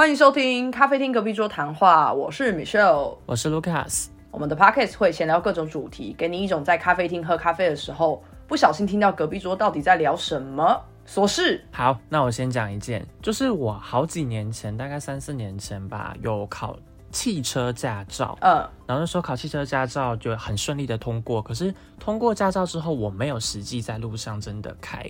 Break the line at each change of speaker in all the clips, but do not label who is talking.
欢迎收听咖啡厅隔壁桌谈话，我是 Michelle。
我是 Lucas，
我们的 podcast 会闲聊各种主题，给你一种在咖啡厅喝咖啡的时候不小心听到隔壁桌到底在聊什么。琐事。
好，那我先讲一件，就是我好几年前，大概三四年前吧，有考汽车驾照，
嗯，
然后那时候考汽车驾照就很顺利的通过，可是通过驾照之后，我没有实际在路上真的开，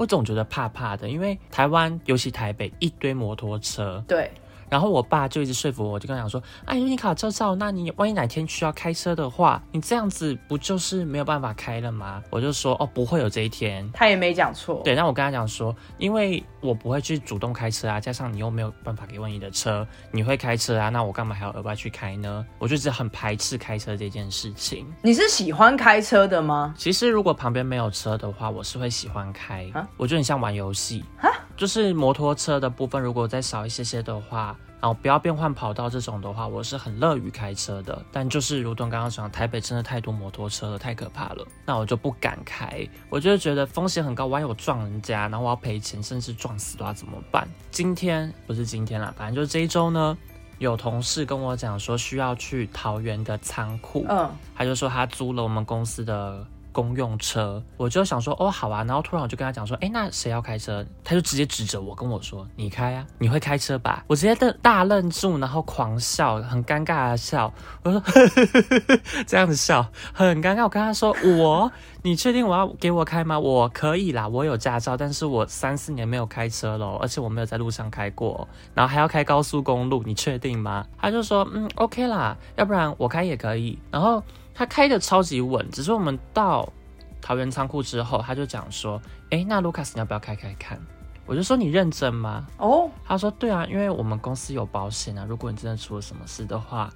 我总觉得怕怕的，因为台湾尤其台北一堆摩托车，
对，
然后我爸就一直说服我，就跟他讲说，啊，因为你考驾照，那你万一哪天需要开车的话，你这样子不就是没有办法开了吗？我就说，哦，不会有这一天。
他也没讲错。
对，那我跟他讲说，因为我不会去主动开车啊，加上你又没有办法给我你的车，你会开车啊，那我干嘛还要额外去开呢？我就一直很排斥开车这件事情。
你是喜欢开车的吗？
其实如果旁边没有车的话，我是会喜欢开
啊，
我觉得很像玩游戏
啊，
就是摩托车的部分，如果再少一些些的话。然后不要变换跑道这种的话，我是很乐于开车的。但就是如同刚刚讲，台北真的太多摩托车了，太可怕了，那我就不敢开。我就觉得风险很高，万一我撞人家，然后我要赔钱，甚至撞死的话怎么办？今天不是今天啦，反正就是这一周呢，有同事跟我讲说需要去桃园的仓库，
嗯，
他就说他租了我们公司的。公用车，我就想说哦好啊，然后突然我就跟他讲说，哎，那谁要开车？他就直接指着我跟我说，你开啊，你会开车吧？我直接瞪大愣住，然后狂笑，很尴尬的笑。我说呵呵呵这样子笑很尴尬。我跟他说，我，你确定我要给我开吗？我可以啦，我有驾照，但是我三四年没有开车了，而且我没有在路上开过，然后还要开高速公路，你确定吗？他就说，嗯，OK 啦，要不然我开也可以。然后。他开的超级稳，只是我们到桃园仓库之后，他就讲说：“哎，那卢卡斯你要不要开开看？”我就说：“你认真吗？”哦，他说：“对啊，因为我们公司有保险啊，如果你真的出了什么事的话，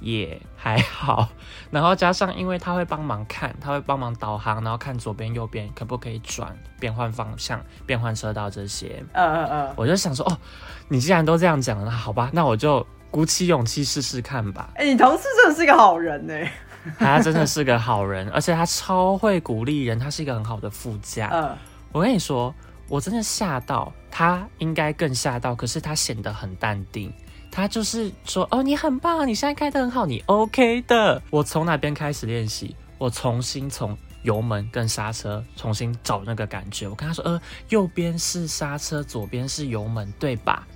也还好。然后加上，因为他会帮忙看，他会帮忙导航，然后看左边右边可不可以转、变换方向、变换车道这些。嗯嗯嗯，我就想说：哦，你既然都这样讲了，那好吧，那我就鼓起勇气试试看吧。
哎，你同事真的是一个好人呢。”
他真的是个好人，而且他超会鼓励人，他是一个很好的副驾。嗯，我跟你说，我真的吓到他，应该更吓到。可是他显得很淡定，他就是说：“哦，你很棒，你现在开的很好，你 OK 的。”我从哪边开始练习？我重新从油门跟刹车重新找那个感觉。我跟他说：“呃，右边是刹车，左边是油门，对吧？”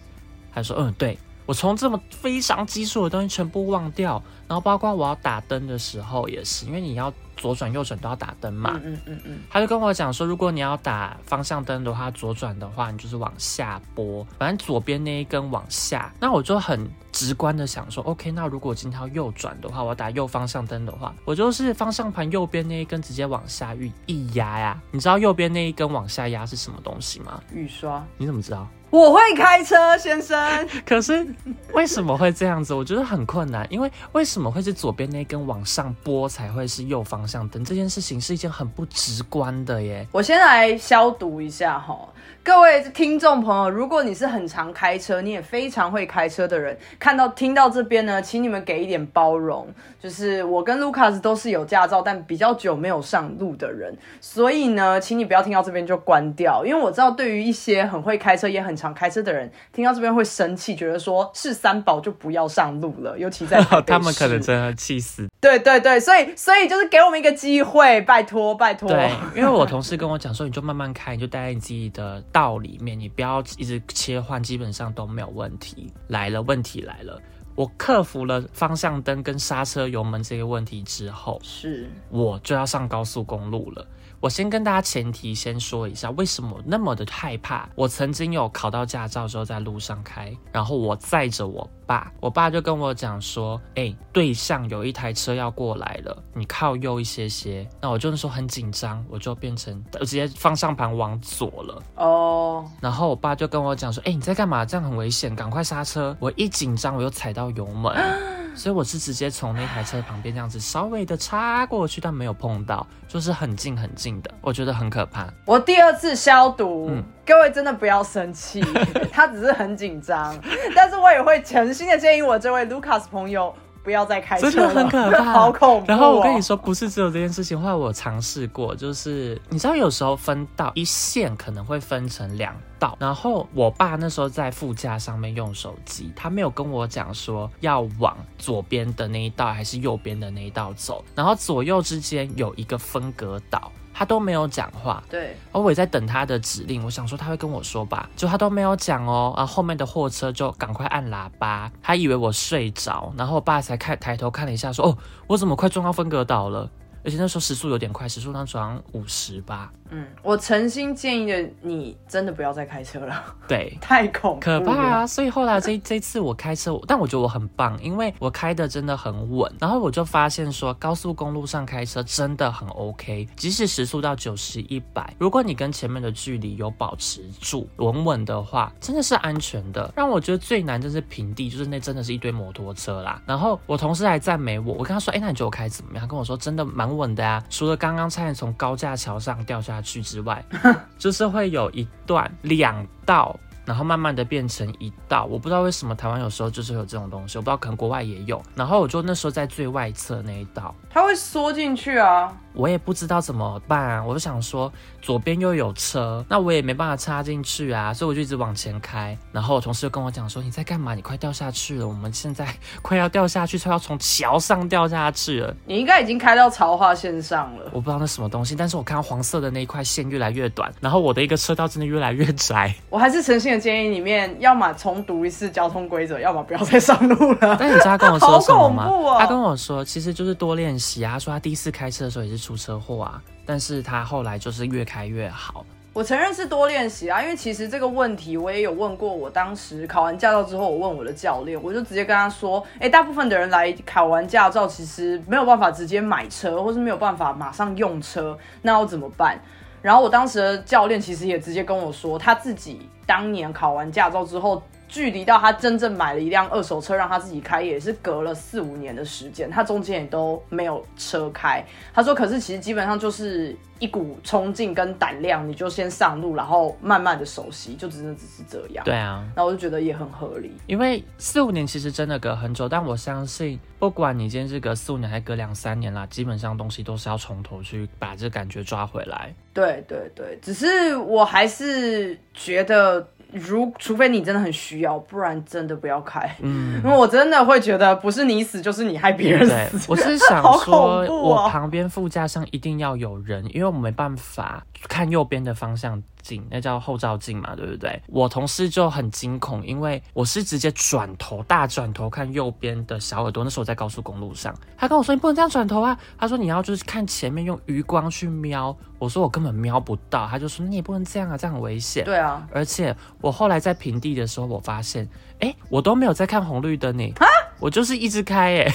他说：“嗯，对。”我从这么非常基础的东西全部忘掉，然后包括我要打灯的时候也是，因为你要。左转右转都要打灯嘛，嗯嗯嗯他就跟我讲说，如果你要打方向灯的话，左转的话你就是往下拨，反正左边那一根往下。那我就很直观的想说，OK，那如果今天要右转的话，我要打右方向灯的话，我就是方向盘右边那一根直接往下一一压呀。你知道右边那一根往下压是什么东西吗？
雨刷。
你怎么知道？
我会开车，先生。
可是为什么会这样子？我觉得很困难，因为为什么会是左边那根往上拨才会是右方？向灯这件事情是一件很不直观的耶。
我先来消毒一下哈。各位听众朋友，如果你是很常开车，你也非常会开车的人，看到听到这边呢，请你们给一点包容。就是我跟卢卡斯都是有驾照，但比较久没有上路的人，所以呢，请你不要听到这边就关掉，因为我知道对于一些很会开车也很常开车的人，听到这边会生气，觉得说是三宝就不要上路了，尤其在
他们可能真的气死。
对对对，所以所以就是给我们一个机会，拜托 拜托。
对，因为我同事跟我讲说，你就慢慢开，你就待在你自己的。道里面，你不要一直切换，基本上都没有问题。来了，问题来了，我克服了方向灯跟刹车油门这个问题之后，
是
我就要上高速公路了。我先跟大家前提先说一下，为什么那么的害怕？我曾经有考到驾照之后在路上开，然后我载着我爸，我爸就跟我讲说：“哎，对向有一台车要过来了，你靠右一些些。”那我就是说很紧张，我就变成直接方向盘往左了。哦，然后我爸就跟我讲说：“哎，你在干嘛？这样很危险，赶快刹车！”我一紧张，我又踩到油门。所以我是直接从那台车旁边这样子稍微的插过去，但没有碰到，就是很近很近的，我觉得很可怕。
我第二次消毒，各位真的不要生气，他只是很紧张，但是我也会诚心的建议我这位 Lucas 朋友不要再开车了，
真的很可怕，
好恐怖哦、
然后我跟你说，不是只有这件事情，后来我尝试过，就是你知道，有时候分道一线可能会分成两道，然后我爸那时候在副驾上面用手机，他没有跟我讲说要往左边的那一道还是右边的那一道走，然后左右之间有一个分隔岛。他都没有讲话，
对，
而我也在等他的指令。我想说他会跟我说吧，就他都没有讲哦。啊后后面的货车就赶快按喇叭，他以为我睡着，然后我爸才看抬头看了一下，说：“哦，我怎么快撞到分隔岛了？而且那时候时速有点快，时速当时好像五十吧。”
嗯，我诚心建议的你真的不要再开车了，
对，
太恐怖
可怕啊！所以后来这这次我开车，但我觉得我很棒，因为我开的真的很稳。然后我就发现说，高速公路上开车真的很 OK，即使时速到九十一百，如果你跟前面的距离有保持住稳稳的话，真的是安全的。让我觉得最难就是平地，就是那真的是一堆摩托车啦。然后我同事还赞美我，我跟他说：“哎，那你觉得我开怎么样？”他跟我说：“真的蛮稳的呀，除了刚刚差点从高架桥上掉下去之外，就是会有一段两道。”然后慢慢的变成一道，我不知道为什么台湾有时候就是有这种东西，我不知道可能国外也有。然后我就那时候在最外侧那一道，
它会缩进去啊，
我也不知道怎么办啊。我就想说左边又有车，那我也没办法插进去啊，所以我就一直往前开。然后我同事就跟我讲说你在干嘛？你快掉下去了，我们现在快要掉下去，快要从桥上掉下去了。
你应该已经开到潮化线上了，
我不知道那什么东西，但是我看到黄色的那一块线越来越短，然后我的一个车道真的越来越窄。
我还是诚心的。建议里面，要么重读一次交通规则，要么不要再上路了。
但你知道他跟我说什么吗？
哦、
他跟我说，其实就是多练习啊。他说他第一次开车的时候也是出车祸啊，但是他后来就是越开越好。
我承认是多练习啊，因为其实这个问题我也有问过。我当时考完驾照之后，我问我的教练，我就直接跟他说：“哎，大部分的人来考完驾照，其实没有办法直接买车，或是没有办法马上用车，那要怎么办？”然后我当时的教练其实也直接跟我说，他自己当年考完驾照之后，距离到他真正买了一辆二手车让他自己开，也是隔了四五年的时间，他中间也都没有车开。他说，可是其实基本上就是一股冲劲跟胆量，你就先上路，然后慢慢的熟悉，就真的只是这样。
对啊，
那我就觉得也很合理，
因为四五年其实真的隔很久，但我相信不管你今天是隔四五年还隔两三年啦，基本上东西都是要从头去把这感觉抓回来。
对对对，只是我还是觉得，如除非你真的很需要，不然真的不要开。嗯，因为我真的会觉得，不是你死就是你害别人死。
我是想说，
哦
我旁边副驾上一定要有人，因为我没办法看右边的方向镜，那叫后照镜嘛，对不对？我同事就很惊恐，因为我是直接转头大转头看右边的小耳朵。那时候我在高速公路上，他跟我说：“你不能这样转头啊！”他说：“你要就是看前面，用余光去瞄。”我说：“我根本瞄不到。”他就说：“你也不能这样啊，这样很危险。”
对啊，
而且我后来在平地的时候，我发现，哎，我都没有在看红绿灯呢，我就是一直开，哎。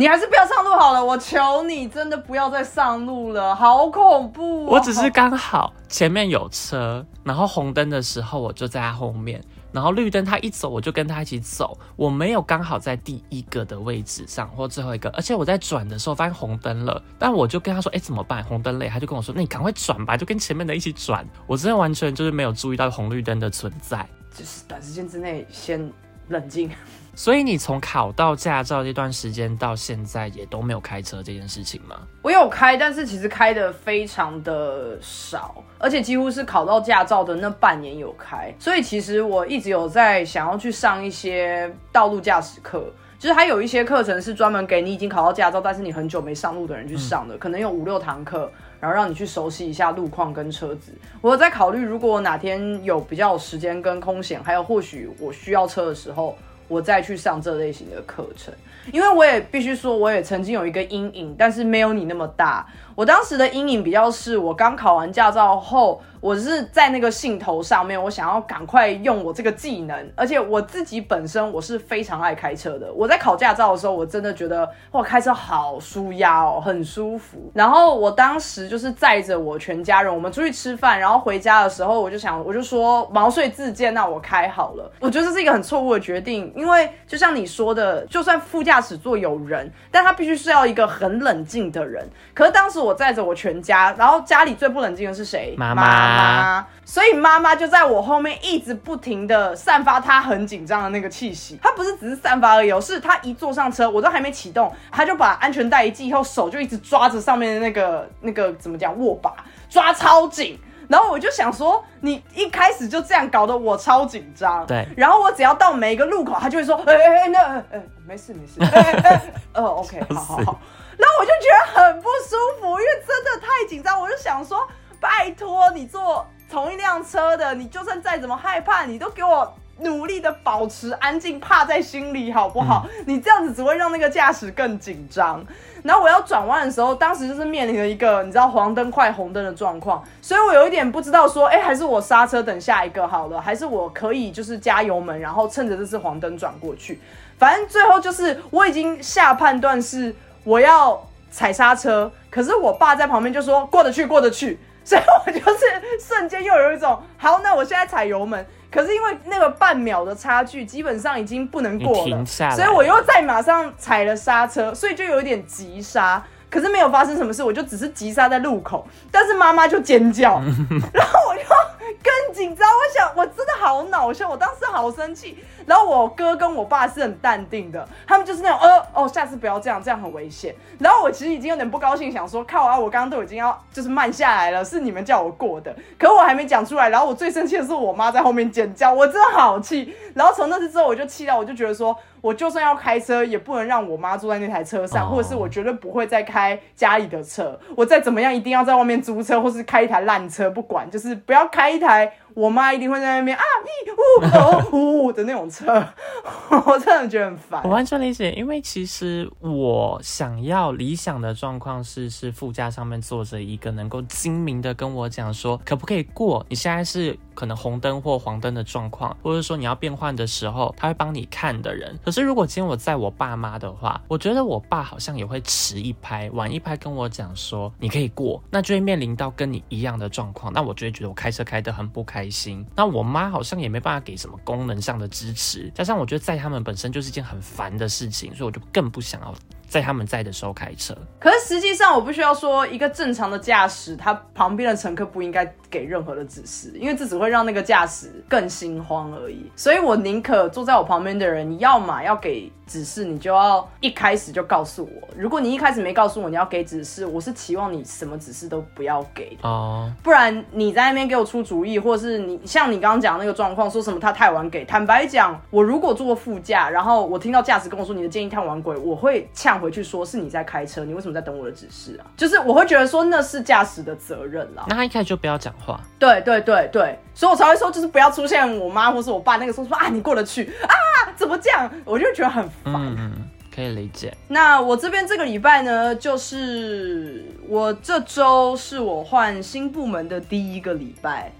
你还是不要上路好了，我求你，真的不要再上路了，好恐怖、哦！
我只是刚好前面有车，然后红灯的时候我就在他后面，然后绿灯他一走我就跟他一起走，我没有刚好在第一个的位置上或最后一个，而且我在转的时候发现红灯了，但我就跟他说，哎，怎么办？红灯了，他就跟我说，那你赶快转吧，就跟前面的一起转。我真的完全就是没有注意到红绿灯的存在，
就是短时间之内先冷静。
所以你从考到驾照这段时间到现在也都没有开车这件事情吗？
我有开，但是其实开的非常的少，而且几乎是考到驾照的那半年有开。所以其实我一直有在想要去上一些道路驾驶课，就是还有一些课程是专门给你已经考到驾照，但是你很久没上路的人去上的，可能有五六堂课，然后让你去熟悉一下路况跟车子。我在考虑，如果我哪天有比较有时间跟空闲，还有或许我需要车的时候。我再去上这类型的课程，因为我也必须说，我也曾经有一个阴影，但是没有你那么大。我当时的阴影比较是我刚考完驾照后，我是在那个兴头上面，我想要赶快用我这个技能，而且我自己本身我是非常爱开车的。我在考驾照的时候，我真的觉得哇，开车好舒压哦，很舒服。然后我当时就是载着我全家人，我们出去吃饭，然后回家的时候，我就想，我就说毛遂自荐，那我开好了。我觉得这是一个很错误的决定，因为就像你说的，就算副驾驶座有人，但他必须是要一个很冷静的人。可是当时我载着我全家，然后家里最不冷静的是谁？
妈妈。
所以妈妈就在我后面一直不停的散发她很紧张的那个气息。她不是只是散发而已，是她一坐上车，我都还没启动，她就把安全带一系，以后手就一直抓着上面的那个那个怎么讲握把，抓超紧。然后我就想说，你一开始就这样搞得我超紧张。
对。
然后我只要到每一个路口，他就会说，哎哎哎，那哎没事没事，哎哎，哦 OK，好好好。然后我就觉得很不舒服，因为真的太紧张。我就想说，拜托你坐同一辆车的，你就算再怎么害怕，你都给我努力的保持安静，怕在心里好不好？你这样子只会让那个驾驶更紧张。然后我要转弯的时候，当时就是面临了一个你知道黄灯快红灯的状况，所以我有一点不知道说，哎，还是我刹车等下一个好了，还是我可以就是加油门，然后趁着这次黄灯转过去。反正最后就是我已经下判断是。我要踩刹车，可是我爸在旁边就说过得去，过得去，所以我就是瞬间又有一种好，那我现在踩油门，可是因为那个半秒的差距，基本上已经不能过了，所以我又再马上踩了刹车，所以就有点急刹，可是没有发生什么事，我就只是急刹在路口，但是妈妈就尖叫，然后我就更紧张，我想我真的好恼羞，我当时好生气。然后我哥跟我爸是很淡定的，他们就是那种呃哦，下次不要这样，这样很危险。然后我其实已经有点不高兴，想说靠啊，我刚刚都已经要就是慢下来了，是你们叫我过的，可我还没讲出来。然后我最生气的是我妈在后面尖叫，我真的好气。然后从那次之后，我就气到我就觉得说，我就算要开车，也不能让我妈坐在那台车上，或者是我绝对不会再开家里的车。我再怎么样，一定要在外面租车，或是开一台烂车，不管，就是不要开一台。我妈一定会在那边啊咪呜呜呜的那种车，我真的觉得很烦。
我完全理解，因为其实我想要理想的状况是，是副驾上面坐着一个能够精明的跟我讲说，可不可以过？你现在是。可能红灯或黄灯的状况，或者说你要变换的时候，他会帮你看的人。可是如果今天我在我爸妈的话，我觉得我爸好像也会迟一拍、晚一拍跟我讲说你可以过，那就会面临到跟你一样的状况。那我就会觉得我开车开得很不开开心。那我妈好像也没办法给什么功能上的支持，加上我觉得在他们本身就是一件很烦的事情，所以我就更不想要。在他们在的时候开车，
可是实际上我不需要说一个正常的驾驶，他旁边的乘客不应该给任何的指示，因为这只会让那个驾驶更心慌而已。所以我宁可坐在我旁边的人，你要嘛要给。指示你就要一开始就告诉我，如果你一开始没告诉我你要给指示，我是期望你什么指示都不要给哦，不然你在那边给我出主意，或者是你像你刚刚讲那个状况，说什么他太晚给，坦白讲，我如果坐副驾，然后我听到驾驶跟我说你的建议太晚给，我会呛回去说是你在开车，你为什么在等我的指示啊？就是我会觉得说那是驾驶的责任啦。
那他一开始就不要讲话。
对对对对，所以我才会说就是不要出现我妈或是我爸那个时候说啊你过得去啊。怎么这样？我就觉得很烦。嗯，
可以理解。
那我这边这个礼拜呢，就是我这周是我换新部门的第一个礼拜，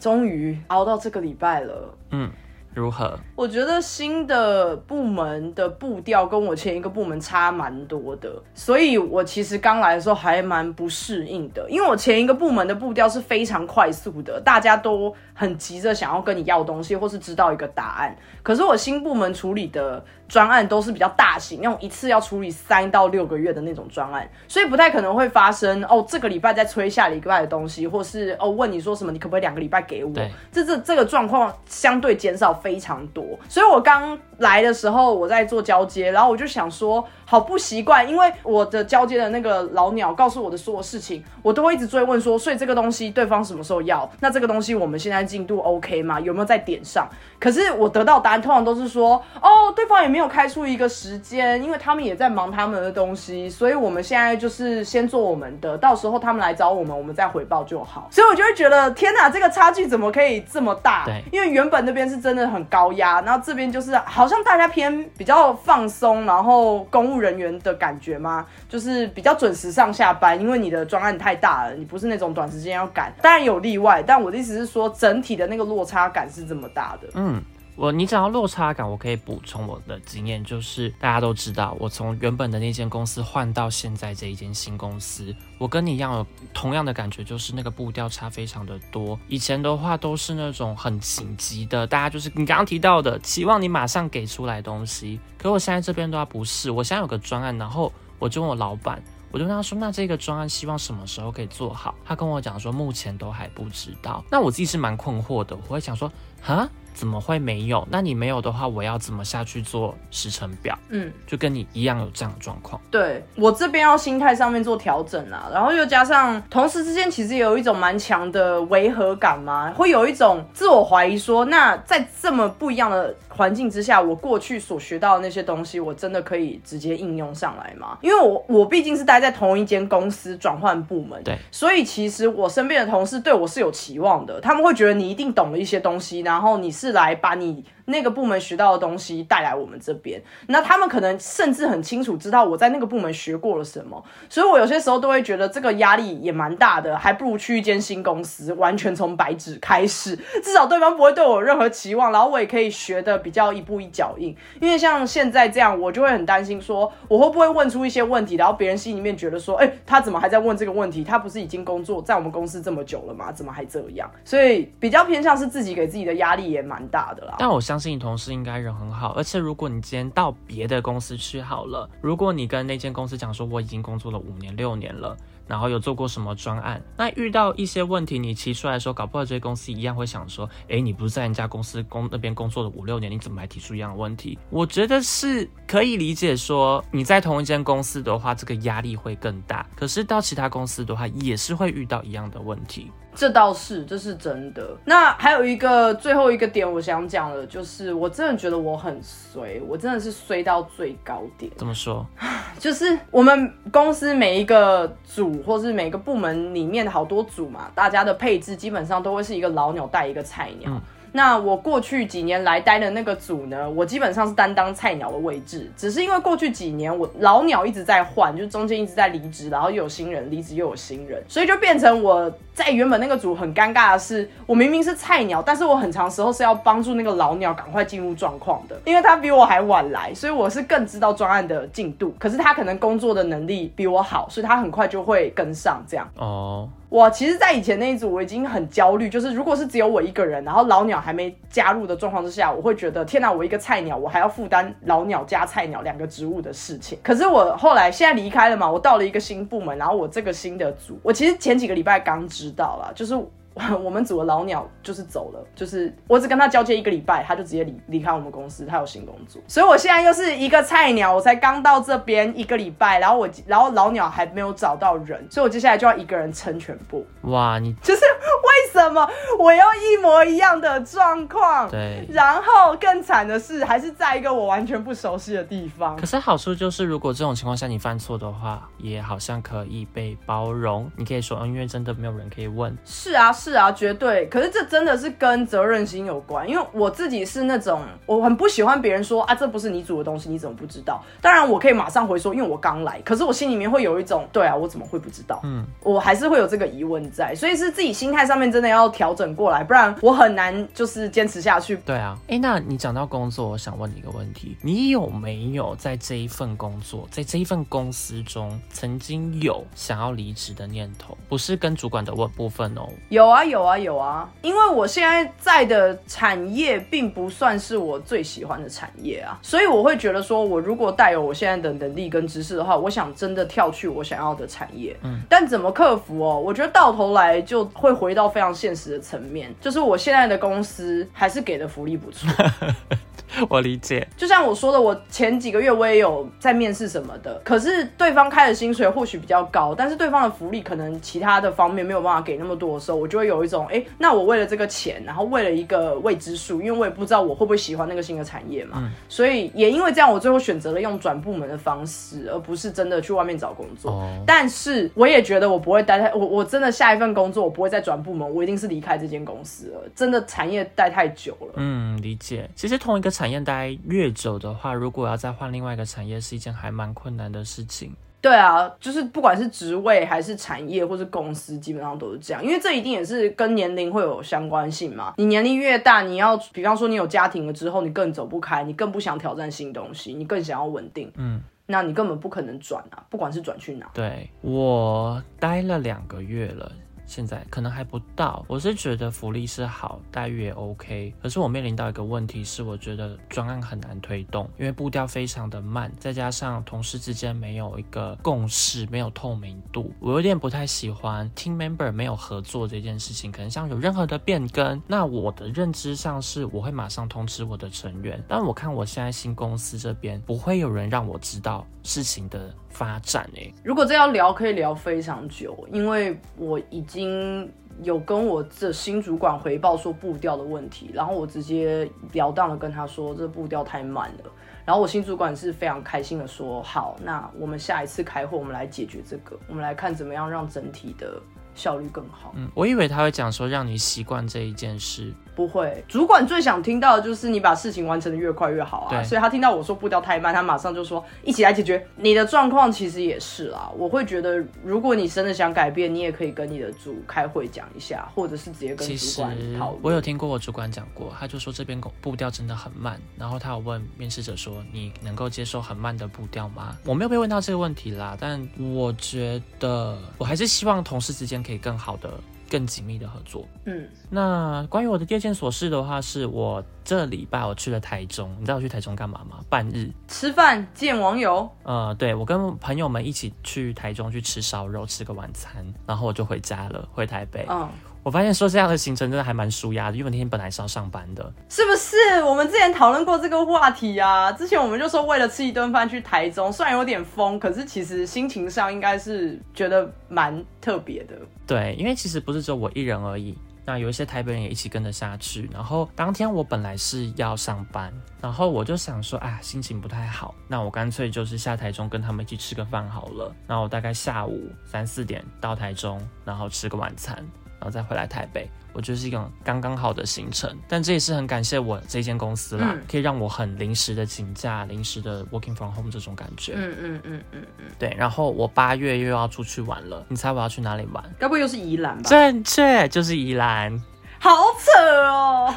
终于熬到这个礼拜了。嗯。
如何？
我觉得新的部门的步调跟我前一个部门差蛮多的，所以我其实刚来的时候还蛮不适应的。因为我前一个部门的步调是非常快速的，大家都很急着想要跟你要东西，或是知道一个答案。可是我新部门处理的专案都是比较大型，那种一次要处理三到六个月的那种专案，所以不太可能会发生哦，这个礼拜再催下礼拜的东西，或是哦问你说什么，你可不可以两个礼拜给我？这这这个状况相对减少。非常多，所以我刚来的时候我在做交接，然后我就想说。好不习惯，因为我的交接的那个老鸟告诉我的所有事情，我都会一直追问说，所以这个东西对方什么时候要？那这个东西我们现在进度 OK 吗？有没有在点上？可是我得到答案通常都是说，哦，对方也没有开出一个时间，因为他们也在忙他们的东西，所以我们现在就是先做我们的，到时候他们来找我们，我们再回报就好。所以我就会觉得，天哪，这个差距怎么可以这么大？
对，
因为原本那边是真的很高压，然后这边就是好像大家偏比较放松，然后公务。人员的感觉吗？就是比较准时上下班，因为你的专案太大了，你不是那种短时间要赶。当然有例外，但我的意思是说，整体的那个落差感是这么大的。
嗯。我你讲到落差感，我可以补充我的经验，就是大家都知道，我从原本的那间公司换到现在这一间新公司，我跟你一样有同样的感觉，就是那个步调差非常的多。以前的话都是那种很紧急的，大家就是你刚刚提到的，期望你马上给出来东西。可我现在这边的话不是，我现在有个专案，然后我就问我老板。我就跟他说，那这个专案希望什么时候可以做好？他跟我讲说，目前都还不知道。那我自己是蛮困惑的，我会想说，哈。怎么会没有？那你没有的话，我要怎么下去做时程表？嗯，就跟你一样有这样的状况。
对我这边要心态上面做调整啊，然后又加上同事之间其实有一种蛮强的违和感嘛，会有一种自我怀疑，说那在这么不一样的环境之下，我过去所学到的那些东西，我真的可以直接应用上来吗？因为我我毕竟是待在同一间公司转换部门，
对，
所以其实我身边的同事对我是有期望的，他们会觉得你一定懂了一些东西，然后你是。来把你那个部门学到的东西带来我们这边，那他们可能甚至很清楚知道我在那个部门学过了什么，所以我有些时候都会觉得这个压力也蛮大的，还不如去一间新公司，完全从白纸开始，至少对方不会对我有任何期望，然后我也可以学的比较一步一脚印。因为像现在这样，我就会很担心说，我会不会问出一些问题，然后别人心里面觉得说，哎，他怎么还在问这个问题？他不是已经工作在我们公司这么久了吗？怎么还这样？所以比较偏向是自己给自己的压力也蛮大的啦。
但我相信你同事应该人很好，而且如果你今天到别的公司去好了，如果你跟那间公司讲说我已经工作了五年六年了，然后有做过什么专案，那遇到一些问题你提出来的时候，搞不好这些公司一样会想说，哎，你不是在人家公司工那边工作了五六年，你怎么还提出一样的问题？我觉得是可以理解，说你在同一间公司的话，这个压力会更大，可是到其他公司的话，也是会遇到一样的问题。
这倒是，这是真的。那还有一个最后一个点，我想讲的，就是我真的觉得我很衰，我真的是衰到最高点。
怎么说？
就是我们公司每一个组，或是每个部门里面的好多组嘛，大家的配置基本上都会是一个老鸟带一个菜鸟。那我过去几年来待的那个组呢，我基本上是担当菜鸟的位置，只是因为过去几年我老鸟一直在换，就中间一直在离职，然后又有新人离职，又有新人，所以就变成我在原本那个组很尴尬的是，我明明是菜鸟，但是我很长时候是要帮助那个老鸟赶快进入状况的，因为他比我还晚来，所以我是更知道专案的进度，可是他可能工作的能力比我好，所以他很快就会跟上这样。哦。我其实，在以前那一组，我已经很焦虑。就是如果是只有我一个人，然后老鸟还没加入的状况之下，我会觉得天哪，我一个菜鸟，我还要负担老鸟加菜鸟两个职务的事情。可是我后来现在离开了嘛，我到了一个新部门，然后我这个新的组，我其实前几个礼拜刚知道了，就是。我们组的老鸟就是走了，就是我只跟他交接一个礼拜，他就直接离离开我们公司，他有新工作，所以我现在又是一个菜鸟，我才刚到这边一个礼拜，然后我然后老鸟还没有找到人，所以我接下来就要一个人撑全部。
哇，你
就是为什么我要一模一样的状况？
对，
然后更惨的是还是在一个我完全不熟悉的地方。
可是好处就是，如果这种情况下你犯错的话，也好像可以被包容。你可以说，嗯，因为真的没有人可以问。
是啊，是。啊，绝对。可是这真的是跟责任心有关，因为我自己是那种我很不喜欢别人说啊，这不是你煮的东西，你怎么不知道？当然我可以马上回说，因为我刚来。可是我心里面会有一种，对啊，我怎么会不知道？嗯，我还是会有这个疑问在，所以是自己心态上面真的要调整过来，不然我很难就是坚持下去。
对啊，哎，那你讲到工作，我想问你一个问题，你有没有在这一份工作，在这一份公司中，曾经有想要离职的念头？不是跟主管的问部分哦，
有啊。有啊有啊，因为我现在在的产业并不算是我最喜欢的产业啊，所以我会觉得说，我如果带有我现在的能力跟知识的话，我想真的跳去我想要的产业，嗯，但怎么克服哦？我觉得到头来就会回到非常现实的层面，就是我现在的公司还是给的福利不错。
我理解，
就像我说的，我前几个月我也有在面试什么的，可是对方开的薪水或许比较高，但是对方的福利可能其他的方面没有办法给那么多的时候，我就会有一种，哎，那我为了这个钱，然后为了一个未知数，因为我也不知道我会不会喜欢那个新的产业嘛，所以也因为这样，我最后选择了用转部门的方式，而不是真的去外面找工作。但是我也觉得我不会待太，我我真的下一份工作我不会再转部门，我一定是离开这间公司了。真的产业待太久了。
嗯，理解。其实同一个。产业待越久的话，如果要再换另外一个产业，是一件还蛮困难的事情。
对啊，就是不管是职位还是产业或是公司，基本上都是这样，因为这一定也是跟年龄会有相关性嘛。你年龄越大，你要比方说你有家庭了之后，你更走不开，你更不想挑战新东西，你更想要稳定。嗯，那你根本不可能转啊，不管是转去哪。
对我待了两个月了。现在可能还不到。我是觉得福利是好，待遇也 OK，可是我面临到一个问题是，我觉得专案很难推动，因为步调非常的慢，再加上同事之间没有一个共识，没有透明度，我有点不太喜欢 team member 没有合作这件事情。可能像有任何的变更，那我的认知上是我会马上通知我的成员，但我看我现在新公司这边不会有人让我知道事情的发展诶。
如果这要聊，可以聊非常久，因为我已经有跟我这新主管回报说步调的问题，然后我直接了当的跟他说这步调太慢了，然后我新主管是非常开心的说好，那我们下一次开会我们来解决这个，我们来看怎么样让整体的效率更好。
嗯，我以为他会讲说让你习惯这一件事。
不会，主管最想听到的就是你把事情完成的越快越好啊。
对
所以他听到我说步调太慢，他马上就说一起来解决。你的状况其实也是啦，我会觉得如果你真的想改变，你也可以跟你的组开会讲一下，或者是直接跟主管讨论。
我有听过我主管讲过，他就说这边步调真的很慢，然后他有问面试者说你能够接受很慢的步调吗？我没有被问到这个问题啦，但我觉得我还是希望同事之间可以更好的、更紧密的合作。
嗯，
那关于我的第二件琐事的话，是我这礼拜我去了台中，你知道我去台中干嘛吗？半日。
吃饭见网友，
呃，对我跟朋友们一起去台中去吃烧肉，吃个晚餐，然后我就回家了，回台北。
嗯，
我发现说这样的行程真的还蛮舒压的，因为我那天本来是要上班的。
是不是？我们之前讨论过这个话题啊。之前我们就说为了吃一顿饭去台中，虽然有点疯，可是其实心情上应该是觉得蛮特别的。
对，因为其实不是只有我一人而已，那有一些台北人也一起跟着下去。然后当天我本来是要上班，然后我就想说，啊，心情不太好，那我干脆就是下台中跟他们一起吃个饭好了。那我大概下午三四点到台中，然后吃个晚餐，然后再回来台北。我觉得是一个刚刚好的行程，但这也是很感谢我这间公司啦，
嗯
可以让我很临时的请假、临时的 working from home 这种感觉。
嗯嗯嗯嗯嗯，
对，然后我八月又要出去玩了，你猜我要去哪里玩？
该不会又是宜兰吧？
正确，就是宜兰。
好扯哦！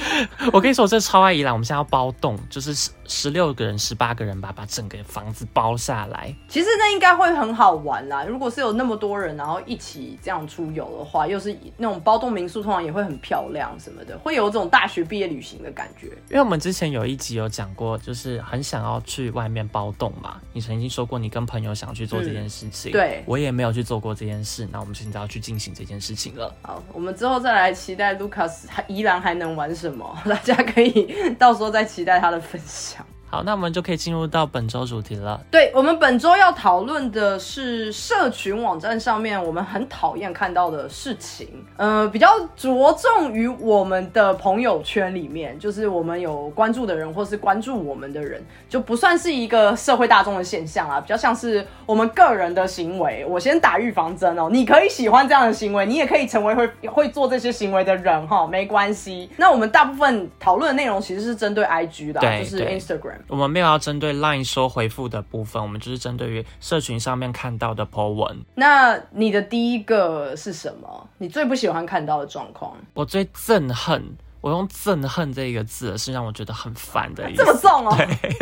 我跟你说，我真的超爱宜兰。我们现在要包栋，就是十十六个人、十八个人吧，把整个房子包下来。
其实那应该会很好玩啦。如果是有那么多人，然后一起这样出游的话，又是那种包栋民宿，通常也会很漂亮什么的，会有这种大学毕业旅行的感觉。
因为我们之前有一集有讲过，就是很想要去外面包栋嘛。你曾经说过你跟朋友想去做这件事情，
对
我也没有去做过这件事。那我们现在要去进行这件事情了。
好，我们之后再来期待 Lucas 还宜兰还能玩什么，大家可以到时候再期待他的分享。
好，那我们就可以进入到本周主题了。
对我们本周要讨论的是社群网站上面我们很讨厌看到的事情，呃，比较着重于我们的朋友圈里面，就是我们有关注的人或是关注我们的人，就不算是一个社会大众的现象啊，比较像是我们个人的行为。我先打预防针哦，你可以喜欢这样的行为，你也可以成为会会做这些行为的人哈，没关系。那我们大部分讨论的内容其实是针对 IG 的啊、就是 Instagram。
我们没有要针对 LINE 收回复的部分，我们就是针对于社群上面看到的 po 文。
那你的第一个是什么？你最不喜欢看到的状况？
我最憎恨，我用憎恨这个字是让我觉得很烦的意
这么。重哦！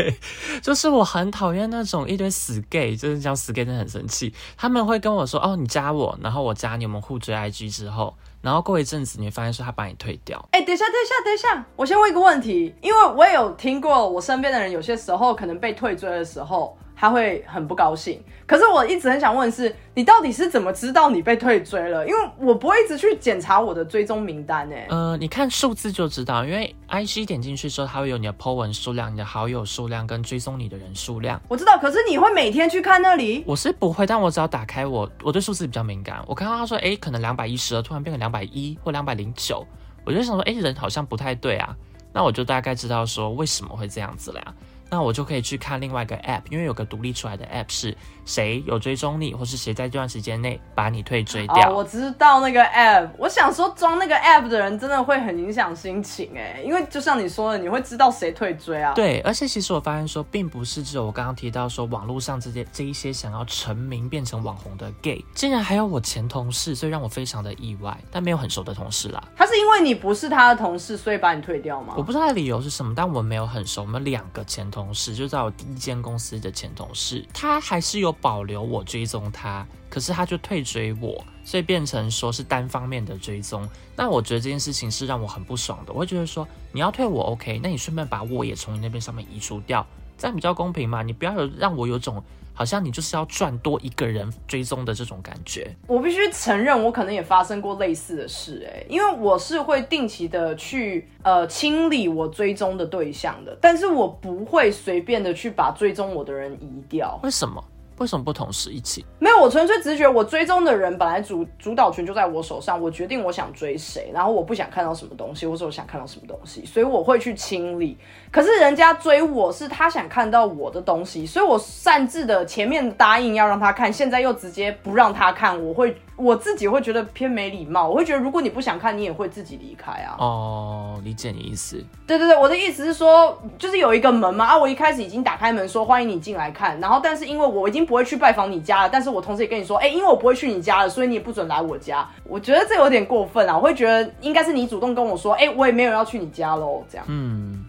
就是我很讨厌那种一堆死 gay，就是讲死 gay 真的很生气。他们会跟我说：“哦，你加我，然后我加你，我们互追 IG 之后，然后过一阵子你会发现说他把你退掉。
哎、等一下，等一下，等一下，我先问一个问题，因为我也有听过我身边的人有些时候可能被退追的时候，他会很不高兴。可是我一直很想问的是，你到底是怎么知道你被退追了？因为我不会一直去检查我的追踪名单哎、
呃，你看数字就知道，因为 IG 点进去之后，它会有你的 po 文数量、你的好友数量跟追踪你的人数量。
我知道，可是你会每天去看那里？
我是不会，但我只要打开我，我对数字比较敏感。我看到他说，哎，可能两百一十二，突然变成两百一或两百零九，我就想说，哎，人好像不太对啊。那我就大概知道说为什么会这样子了呀。那我就可以去看另外一个 app，因为有个独立出来的 app 是谁有追踪你，或是谁在这段时间内把你退追掉。
哦，我知道那个 app。我想说，装那个 app 的人真的会很影响心情哎，因为就像你说的，你会知道谁退追啊。
对，而且其实我发现说，并不是只有我刚刚提到说网络上这些这一些想要成名变成网红的 gay，竟然还有我前同事，所以让我非常的意外，但没有很熟的同事啦。
他是因为你不是他的同事，所以把你退掉吗
我？不知道理由是什么，但我们没有很熟。我们两个前同事，就在我第一间公司的前同事，他还是有有保留我追踪他，可是他就退追我，所以变成说是单方面的追踪。那我觉得这件事情是让我很不爽的。我会觉得说你要退我 OK，那你顺便把我也从你那边上面移除掉，这样比较公平嘛？你不要有让我有种。好像你就是要赚多一个人追踪的这种感觉。
我必须承认，我可能也发生过类似的事，哎，因为我是会定期的去呃清理我追踪的对象的，但是我不会随便的去把追踪我的人移掉。
为什么？为什么不同时一起？
没有，我纯粹直觉我追踪的人本来主主导权就在我手上，我决定我想追谁，然后我不想看到什么东西，或者我想看到什么东西，所以我会去清理。可是人家追我是他想看到我的东西，所以我擅自的前面答应要让他看，现在又直接不让他看，我会我自己会觉得偏没礼貌。我会觉得如果你不想看，你也会自己离开啊。
哦，理解你意思。
对对对，我的意思是说，就是有一个门嘛啊，我一开始已经打开门说欢迎你进来看，然后但是因为我已经不会去拜访你家了，但是我同时也跟你说，哎，因为我不会去你家了，所以你也不准来我家。我觉得这有点过分啊，我会觉得应该是你主动跟我说，哎，我也没有要去你家喽，这样。
嗯。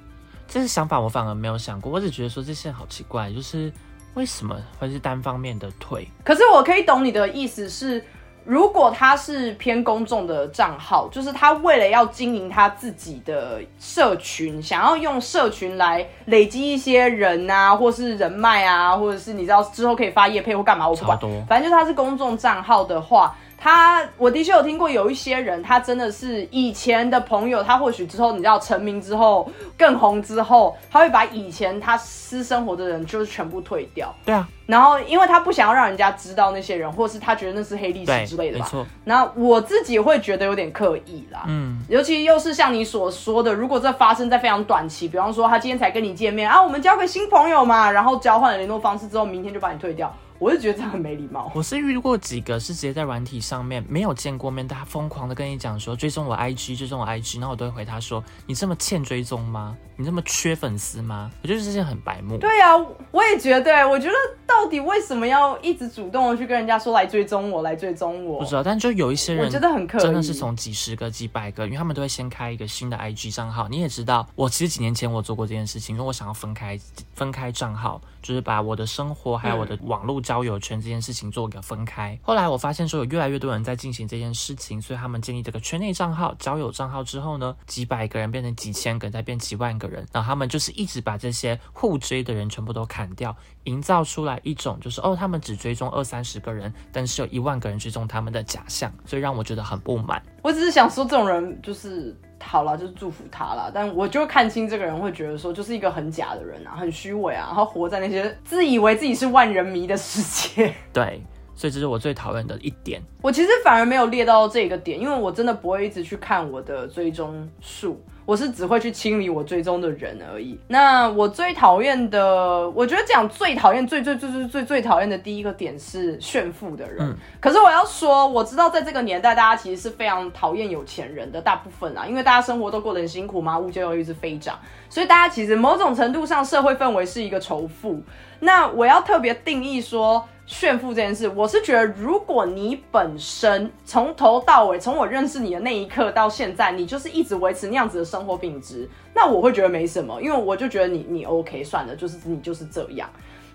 这些想法我反而没有想过，我只觉得说这些好奇怪，就是为什么会是单方面的退？
可是我可以懂你的意思是，如果他是偏公众的账号，就是他为了要经营他自己的社群，想要用社群来累积一些人啊，或是人脉啊，或者是你知道之后可以发业配或干嘛，我不管，反正就是他是公众账号的话。他，我的确有听过有一些人，他真的是以前的朋友，他或许之后你知道成名之后更红之后，他会把以前他私生活的人就是全部退掉。
对啊，
然后因为他不想要让人家知道那些人，或是他觉得那是黑历史之类的吧。
没错。
那我自己会觉得有点刻意啦。嗯。尤其又是像你所说的，如果这发生在非常短期，比方说他今天才跟你见面啊，我们交个新朋友嘛，然后交换了联络方式之后，明天就把你退掉。我就觉得这样很没礼貌。
我是遇过几个是直接在软体上面没有见过面，但他疯狂的跟你讲说追踪我 IG，追踪我 IG，然后我都会回他说你这么欠追踪吗？你这么缺粉丝吗？我觉得这些很白目。
对啊，我也觉得。我觉得到底为什么要一直主动的去跟人家说来追踪我，来追踪我？
不知道，但就有一些人，
我觉得很可
真的是从几十个、几百个，因为他们都会先开一个新的 IG 账号。你也知道，我其实几年前我做过这件事情，因为我想要分开分开账号，就是把我的生活还有我的网络交友圈这件事情做一个分开。后来我发现说有越来越多人在进行这件事情，所以他们建立这个圈内账号、交友账号之后呢，几百个人变成几千个，再变几万个人，然后他们就是。是一直把这些互追的人全部都砍掉，营造出来一种就是哦，他们只追踪二三十个人，但是有一万个人追踪他们的假象，所以让我觉得很不满。
我只是想说，这种人就是好了，就是祝福他了。但我就看清这个人，会觉得说，就是一个很假的人啊，很虚伪啊，然后活在那些自以为自己是万人迷的世界。
对，所以这是我最讨厌的一点。
我其实反而没有列到这个点，因为我真的不会一直去看我的追踪数。我是只会去清理我追踪的人而已。那我最讨厌的，我觉得讲最讨厌、最最最最最最讨厌的第一个点是炫富的人。嗯。可是我要说，我知道在这个年代，大家其实是非常讨厌有钱人的，大部分啊，因为大家生活都过得很辛苦嘛，物价又一直飞涨，所以大家其实某种程度上社会氛围是一个仇富。那我要特别定义说。炫富这件事，我是觉得，如果你本身从头到尾，从我认识你的那一刻到现在，你就是一直维持那样子的生活品质，那我会觉得没什么，因为我就觉得你你 OK 算了，就是你就是这样。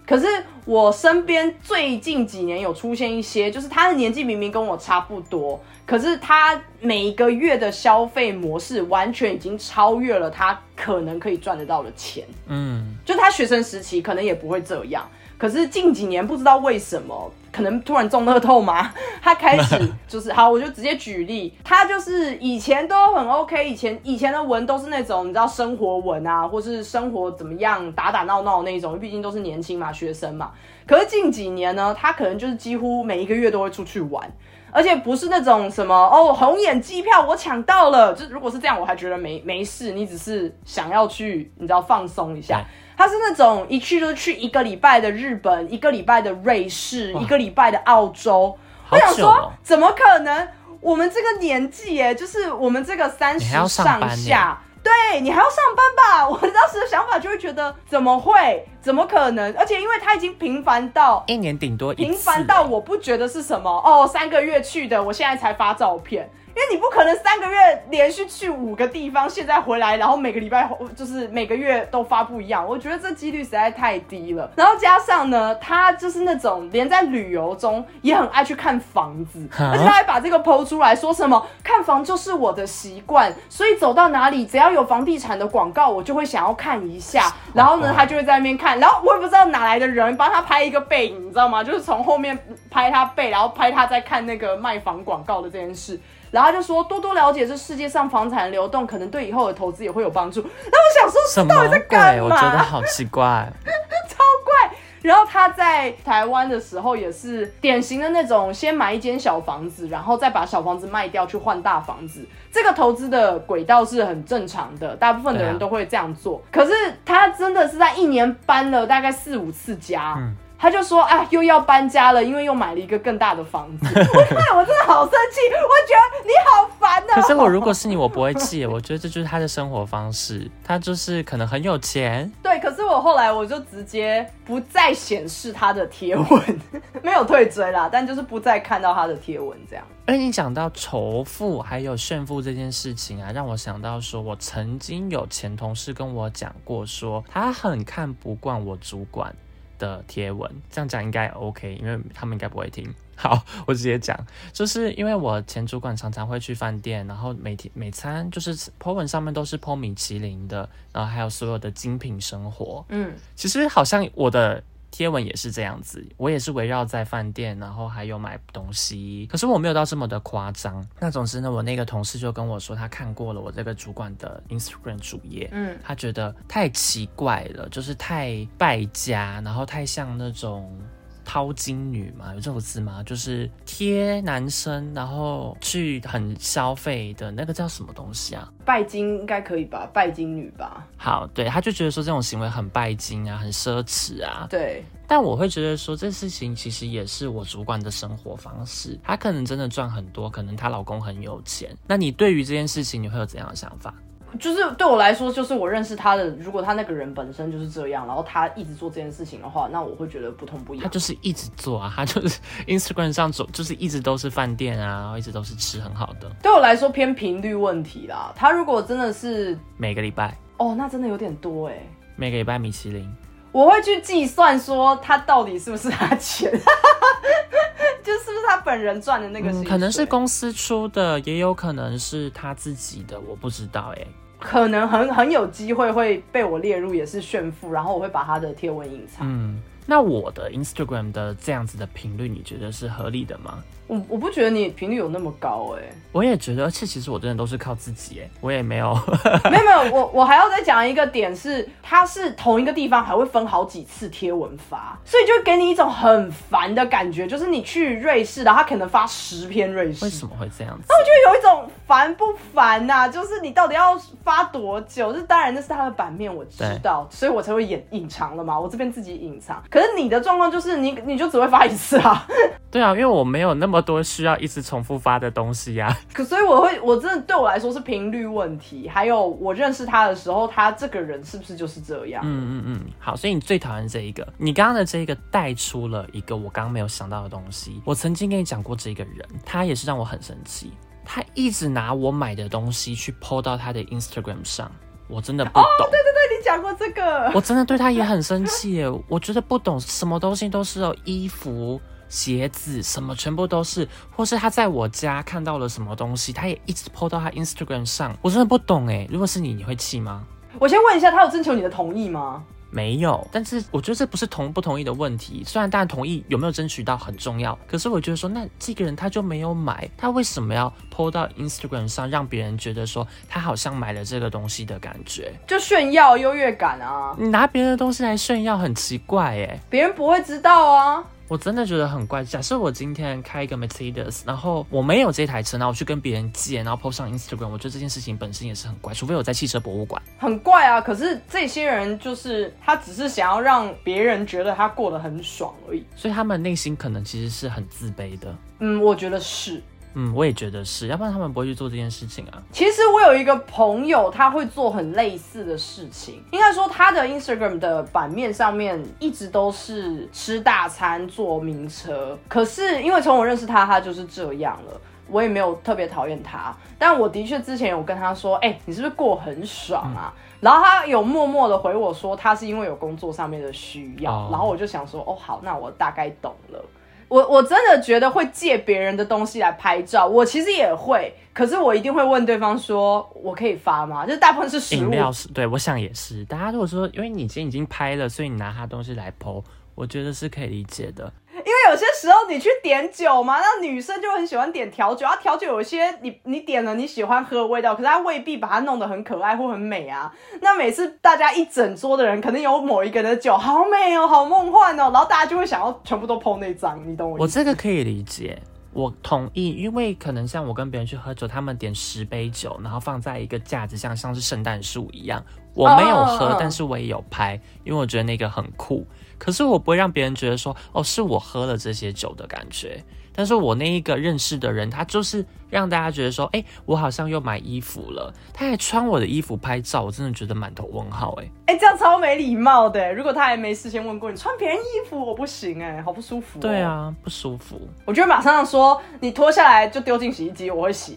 可是我身边最近几年有出现一些，就是他的年纪明明跟我差不多，可是他每一个月的消费模式完全已经超越了他可能可以赚得到的钱。嗯，就他学生时期可能也不会这样。可是近几年不知道为什么，可能突然中乐透吗？他开始 就是好，我就直接举例，他就是以前都很 OK，以前以前的文都是那种你知道生活文啊，或是生活怎么样打打闹闹那种，毕竟都是年轻嘛，学生嘛。可是近几年呢，他可能就是几乎每一个月都会出去玩，而且不是那种什么哦红眼机票我抢到了，就如果是这样，我还觉得没没事，你只是想要去你知道放松一下。他是那种一去就去一个礼拜的日本，一个礼拜的瑞士，一个礼拜的澳洲。我想说，怎么可能？我们这个年纪，耶，就是我们这个三十上下，对你还要上班吧？我当时的想法就会觉得，怎么会？怎么可能？而且因为他已经频繁到
一年顶多
频繁到我不觉得是什么哦，三个月去的，我现在才发照片。因为你不可能三个月连续去五个地方，现在回来，然后每个礼拜就是每个月都发不一样，我觉得这几率实在太低了。然后加上呢，他就是那种连在旅游中也很爱去看房子，而且他还把这个剖出来说什么看房就是我的习惯，所以走到哪里只要有房地产的广告，我就会想要看一下。然后呢，他就会在那边看，然后我也不知道哪来的人帮他拍一个背影，你知道吗？就是从后面拍他背，然后拍他在看那个卖房广告的这件事。然后他就说，多多了解这世界上房产流动，可能对以后的投资也会有帮助。那我想说，
什么鬼？我觉得好奇怪，
超怪。然后他在台湾的时候也是典型的那种，先买一间小房子，然后再把小房子卖掉去换大房子。这个投资的轨道是很正常的，大部分的人都会这样做。可是他真的是在一年搬了大概四五次家。他就说：“啊，又要搬家了，因为又买了一个更大的房子。”我看我真的好生气，我觉得你好烦啊。
可是我如果是你，我不会气。我觉得这就是他的生活方式，他就是可能很有钱。
对，可是我后来我就直接不再显示他的贴文，没有退追啦，但就是不再看到他的贴文这样。
而你讲到仇富还有炫富这件事情啊，让我想到说，我曾经有前同事跟我讲过，说他很看不惯我主管。的贴文，这样讲应该 OK，因为他们应该不会听。好，我直接讲，就是因为我前主管常常会去饭店，然后每天每餐就是 po 文上面都是 po 米其林的，然后还有所有的精品生活。嗯，其实好像我的。贴文也是这样子，我也是围绕在饭店，然后还有买东西，可是我没有到这么的夸张。那总之呢，我那个同事就跟我说，他看过了我这个主管的 Instagram 主页，嗯，他觉得太奇怪了，就是太败家，然后太像那种。掏金女嘛，有这个字吗？就是贴男生，然后去很消费的那个叫什么东西啊？
拜金应该可以吧？拜金女吧？
好，对，他就觉得说这种行为很拜金啊，很奢侈啊。
对，
但我会觉得说这事情其实也是我主管的生活方式，她可能真的赚很多，可能她老公很有钱。那你对于这件事情，你会有怎样的想法？
就是对我来说，就是我认识他的。如果他那个人本身就是这样，然后他一直做这件事情的话，那我会觉得不痛不痒。
他就是一直做啊，他就是 Instagram 上走，就是一直都是饭店啊，然后一直都是吃很好的。
对我来说偏频率问题啦。他如果真的是
每个礼拜，
哦，那真的有点多哎。
每个礼拜米其林，
我会去计算说他到底是不是他钱，就是不是他本人赚的那个。
可能是公司出的，也有可能是他自己的，我不知道哎。
可能很很有机会会被我列入也是炫富，然后我会把他的贴文隐藏。
嗯，那我的 Instagram 的这样子的频率，你觉得是合理的吗？
我我不觉得你频率有那么高哎，
我也觉得，而且其实我真的都是靠自己哎，我也没有，
没有没有，我我还要再讲一个点是，它是同一个地方还会分好几次贴文发，所以就给你一种很烦的感觉，就是你去瑞士，然后他可能发十篇瑞士，
为什么会这样子？
那我就有一种烦不烦呐？就是你到底要发多久？这当然那是他的版面，我知道，所以我才会隐隐藏了嘛，我这边自己隐藏。可是你的状况就是你你就只会发一次啊？
对啊，因为我没有那么。多需要一直重复发的东西呀，
可所以我会，我真的对我来说是频率问题，还有我认识他的时候，他这个人是不是就是这样？
嗯嗯嗯，好，所以你最讨厌这一个，你刚刚的这一个带出了一个我刚刚没有想到的东西。我曾经跟你讲过这个人，他也是让我很生气，他一直拿我买的东西去 PO 到他的 Instagram 上，我真的不懂。对
对对，你讲过这个，
我真的对他也很生气耶，我觉得不懂什么东西都是哦衣服。鞋子什么全部都是，或是他在我家看到了什么东西，他也一直 po 到他 Instagram 上，我真的不懂哎。如果是你，你会气吗？
我先问一下，他有征求你的同意吗？
没有，但是我觉得这不是同不同意的问题。虽然当然同意有没有争取到很重要，可是我觉得说，那这个人他就没有买，他为什么要 po 到 Instagram 上，让别人觉得说他好像买了这个东西的感觉？
就炫耀优越感啊！
你拿别人的东西来炫耀，很奇怪哎，
别人不会知道啊。
我真的觉得很怪。假设我今天开一个 Mercedes，然后我没有这台车，然后我去跟别人借，然后 post 上 Instagram，我觉得这件事情本身也是很怪。除非我在汽车博物馆，
很怪啊。可是这些人就是他只是想要让别人觉得他过得很爽而已，
所以他们内心可能其实是很自卑的。
嗯，我觉得是。
嗯，我也觉得是，要不然他们不会去做这件事情啊。
其实我有一个朋友，他会做很类似的事情。应该说，他的 Instagram 的版面上面一直都是吃大餐、坐名车。可是因为从我认识他，他就是这样了。我也没有特别讨厌他，但我的确之前有跟他说，哎、你是不是过很爽啊？然后他有默默的回我说，他是因为有工作上面的需要，
哦
然后我就想说，哦，好，那我大概懂了。我我真的觉得会借别人的东西来拍照，我其实也会，可是我一定会问对方说，我可以发吗？就是大部分是食物，
饮料是对，我想也是。大家如果说，因为你今天已经拍了，所以你拿他东西来剖，我觉得是可以理解的。
因为有些时候你去点酒嘛，那女生就很喜欢点调酒，啊，调酒有些你你点了你喜欢喝的味道，可是她未必把它弄得很可爱或很美啊。那每次大家一整桌的人，可能有某一个人的酒好美哦，好梦幻哦，然后大家就会想要全部都碰那张，你懂我
我
意思？
我这个可以理解，我同意，因为可能像我跟别人去喝酒，他们点十杯酒，然后放在一个架子上，像是圣诞树一样。我没有喝，但是我也有拍，因为我觉得那个很酷。可是我不会让别人觉得说，哦，是我喝了这些酒的感觉。但是我那一个认识的人，他就是让大家觉得说，哎、我好像又买衣服了，他还穿我的衣服拍照，我真的觉得满头问号、哎。
哎、这样超没礼貌的。如果他还没事先问过你穿别人衣服，我不行哎，好不舒服、
对，啊，不舒服。
我觉得马上说你脱下来就丢进洗衣机，我会洗。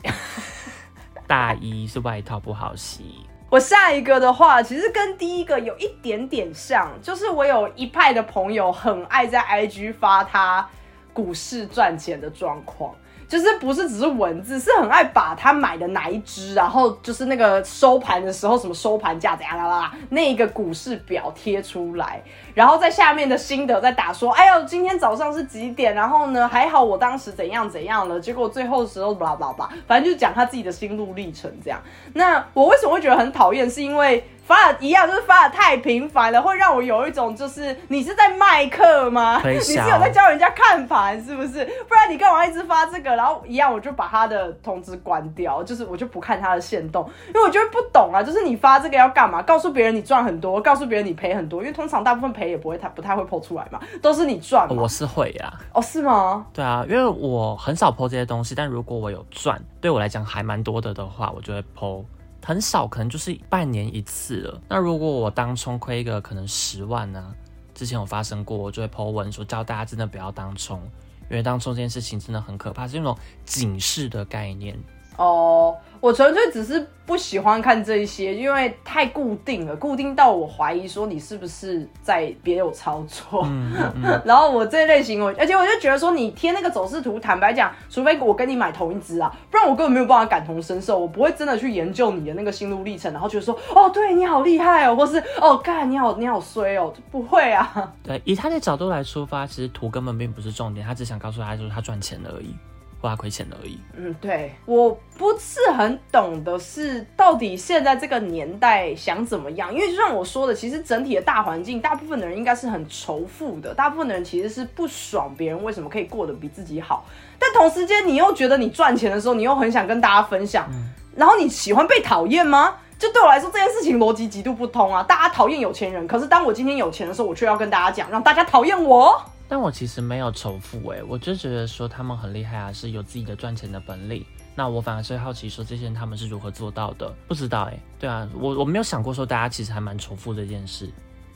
大衣是外套不好洗，
我下一个的话，其实跟第一个有一点点像，就是我有一派的朋友很爱在 IG 发他股市赚钱的状况。就是不是只是文字，是很爱把他买的哪一只，然后就是那个收盘的时候什么收盘价怎样啦啦啦，那一个股市表贴出来，然后在下面的心得在打说，哎呦，今天早上是几点？然后呢，还好我当时怎样怎样了，结果最后的时候巴拉巴拉巴拉，反正就是讲他自己的心路历程这样。那我为什么会觉得很讨厌？是因为发的一样，就是发的太频繁了，会让我有一种就是你是在卖课吗？
推
你是有在教人家看盘是不是？不然你干嘛一直发这个？然后一样我就把他的通知关掉，就是我就不看他的线动，因为我就会不懂啊，就是你发这个要干嘛？告诉别人你赚很多，告诉别人你赔很多，因为通常大部分赔也不会太不太会剖出来嘛，都是你赚嘛。
我是会呀、
哦，是吗？
对啊，因为我很少剖这些东西，但如果我有赚，对我来讲还蛮多的的话，我就会剖。很少，可能就是半年一次了。那如果我当冲亏一个可能十万呢、之前有发生过，我就会 po 文说教大家真的不要当冲，因为当冲这件事情真的很可怕，是那种警示的概念。
哦，我纯粹只是不喜欢看这一些，因为太固定了，固定到我怀疑说你是不是在别有操作。
嗯嗯嗯，
然后我这类型我，而且我就觉得说，你贴那个走势图，坦白讲，除非我跟你买同一只啊，不然我根本没有办法感同身受，我不会真的去研究你的那个心路历程，然后觉得说，哦，对你好厉害哦，或是哦，干你好你好衰哦，不会啊。
对，以他的角度来出发，其实图根本并不是重点，他只想告诉他就是他赚钱而已，或他亏钱而已。
嗯，对，我不是很懂的是，到底现在这个年代想怎么样？因为就像我说的，其实整体的大环境，大部分的人应该是很仇富的，大部分的人其实是不爽别人为什么可以过得比自己好，但同时间你又觉得你赚钱的时候，你又很想跟大家分享，然后你喜欢被讨厌吗？就对我来说，这件事情逻辑极度不通啊！大家讨厌有钱人，可是当我今天有钱的时候，我却要跟大家讲，让大家讨厌我。
但我其实没有仇富诶，我就觉得说他们很厉害啊，是有自己的赚钱的本领。那我反而是好奇说这些人他们是如何做到的，不知道诶。对啊，我我没有想过说大家其实还蛮仇富这件事。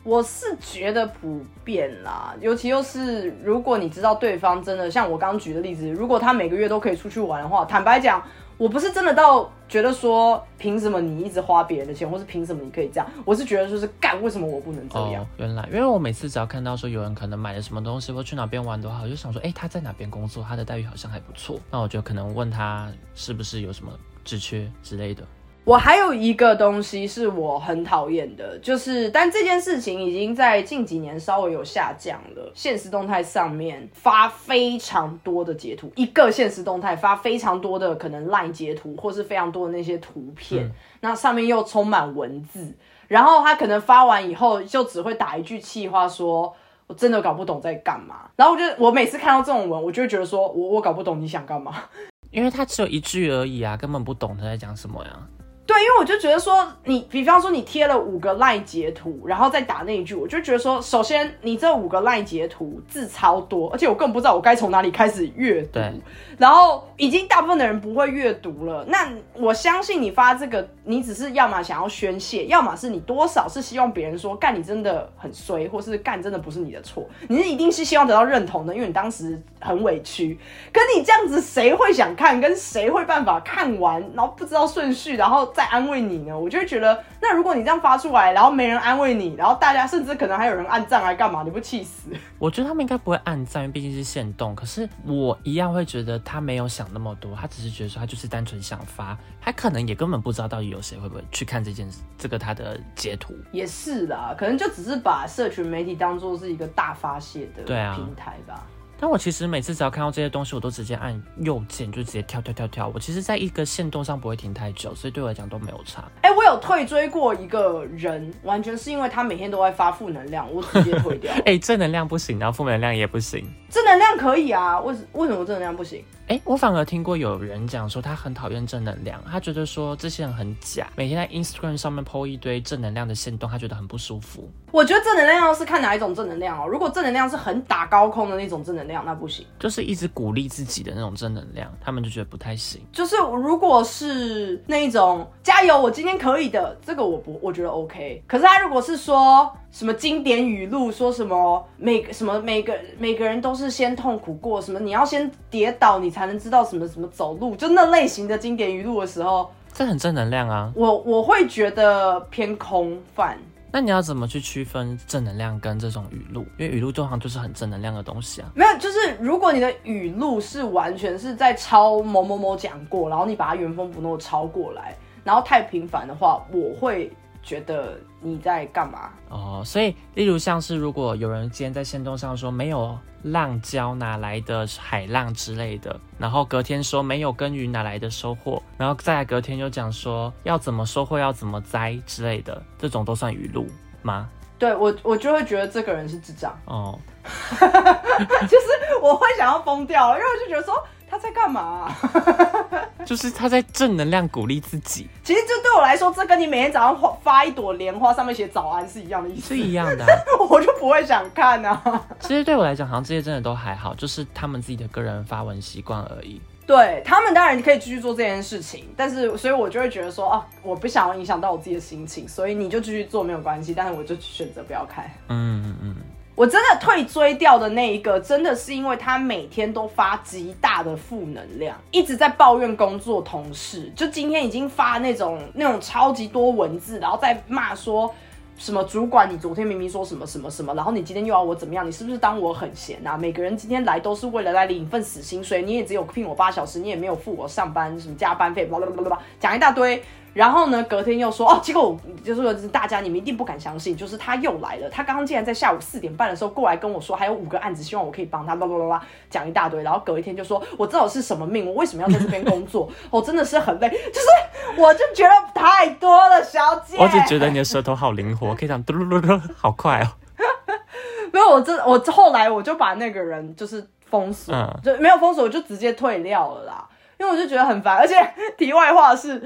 我是觉得普遍啦，尤其又是如果你知道对方真的像我刚举的例子，如果他每个月都可以出去玩的话，坦白讲，我不是真的到觉得说凭什么你一直花别人的钱，或是凭什么你可以这样，我是觉得说是干为什么我不能这样？
原来，因为我每次只要看到说有人可能买了什么东西或去哪边玩的话，我就想说，哎、他在哪边工作，他的待遇好像还不错，那我就可能问他是不是有什么职缺之类的。
我还有一个东西是我很讨厌的，就是但这件事情已经在近几年稍微有下降了。现实动态上面发非常多的截图，一个现实动态发非常多的可能 LINE 截图，或是非常多的那些图片，那上面又充满文字，然后他可能发完以后就只会打一句气话说。我真的搞不懂在干嘛，然后我就我每次看到这种文，我就会觉得说，我我搞不懂你想干嘛。
因为他只有一句而已啊，根本不懂他在讲什么呀。
对，因为我就觉得说，你比方说你贴了五个赖截图，然后再打那一句，我就觉得说，首先你这五个赖截图字超多，而且我根本不知道我该从哪里开始阅读，
对
然后已经大部分的人不会阅读了。那我相信你发这个，你只是要么想要宣泄，要么是你多少是希望别人说干你真的很衰，或是干真的不是你的错，你是一定是希望得到认同的，因为你当时很委屈。可你这样子，谁会想看？跟谁会办法看完，然后不知道顺序，然后再安慰你呢？我就会觉得，那如果你这样发出来，然后没人安慰你，然后大家甚至可能还有人按赞来干嘛？你不气死？
我觉得他们应该不会按赞，因为毕竟是限动。可是我一样会觉得他没有想那么多，他只是觉得说他就是单纯想发，他可能也根本不知道到底有谁会不会去看这件事，这个他的截图。
也是啦，可能就只是把社群媒体当做是一个大发泄的平台吧。
但我其实每次只要看到这些东西，我都直接按右键，就直接跳跳跳跳。我其实在一个线动上不会停太久，所以对我来讲都没有差。
哎、我有退追过一个人，完全是因为他每天都在发负能量，我直接退掉。
哎、正能量不行，然后负能量也不行。
正能量可以啊，为什为什么正能量不行？
哎、我反而听过有人讲说他很讨厌正能量，他觉得说这些人很假，每天在 Instagram 上面 po 一堆正能量的线动，他觉得很不舒服。
我觉得正能量是看哪一种正能量哦。如果正能量是很打高空的那种正能量，那不行。
就是一直鼓励自己的那种正能量，他们就觉得不太行。
就是如果是那一种加油，我今天可以的，这个我不，我觉得 OK。可是他如果是说什么经典语录，说什么每个什么每个每个人都是先痛苦过，什么你要先跌倒，你才能知道什么什么走路，就那类型的经典语录的时候，
这很正能量啊。
我我会觉得偏空泛。
那你要怎么去区分正能量跟这种语录？因为语录通常就是很正能量的东西啊。
没有，就是如果你的语录是完全是在抄某某某讲过，然后你把它原封不动抄过来，然后太频繁的话，我会觉得你在干嘛？
哦，所以例如像是如果有人今天在线动上说没有浪礁哪来的海浪之类的，然后隔天说没有耕耘哪来的收获，然后再来隔天又讲说要怎么收获要怎么栽之类的，这种都算语录吗？
对我，我就会觉得这个人是智障，
哦，
就是我会想要疯掉了，因为我就觉得说他在干嘛啊、
就是他在正能量鼓励自己，
其实这对我来说，这跟你每天早上花发一朵莲花，上面写早安是一样的意思
是，一样的啊、
我就不会想看啊。
其实对我来讲，好像这些真的都还好，就是他们自己的个人发文习惯而已。
对他们当然可以继续做这件事情，但是所以我就会觉得说，啊，我不想要影响到我自己的心情，所以你就继续做没有关系，但是我就选择不要看。
嗯嗯嗯，
我真的退追掉的那一个，真的是因为他每天都发极大的负能量，一直在抱怨工作同事。就今天已经发那种那种超级多文字，然后再骂说什么主管，你昨天明明说什么什么什么，然后你今天又要我怎么样？你是不是当我很闲啊？每个人今天来都是为了来领一份死薪水，你也只有聘我八小时，你也没有付我上班什么加班费，blah blah blah blah blah，讲一大堆。然后呢，隔天又说哦，结果我就是说大家你们一定不敢相信，就是他又来了。他刚刚竟然在下午四点半的时候过来跟我说，还有五个案子，希望我可以帮他，叭叭叭叭讲一大堆。然后隔一天就说，我知道我是什么命，我为什么要在这边工作？我真的是很累，就是我就觉得太多了，小姐。
我只觉得你的舌头好灵活，可以这样嘟噜噜噜，好快哦。
没有，我真我后来我就把那个人就是封锁，
嗯
就没有封锁，我就直接退料了啦，因为我就觉得很烦。而且 题外话是。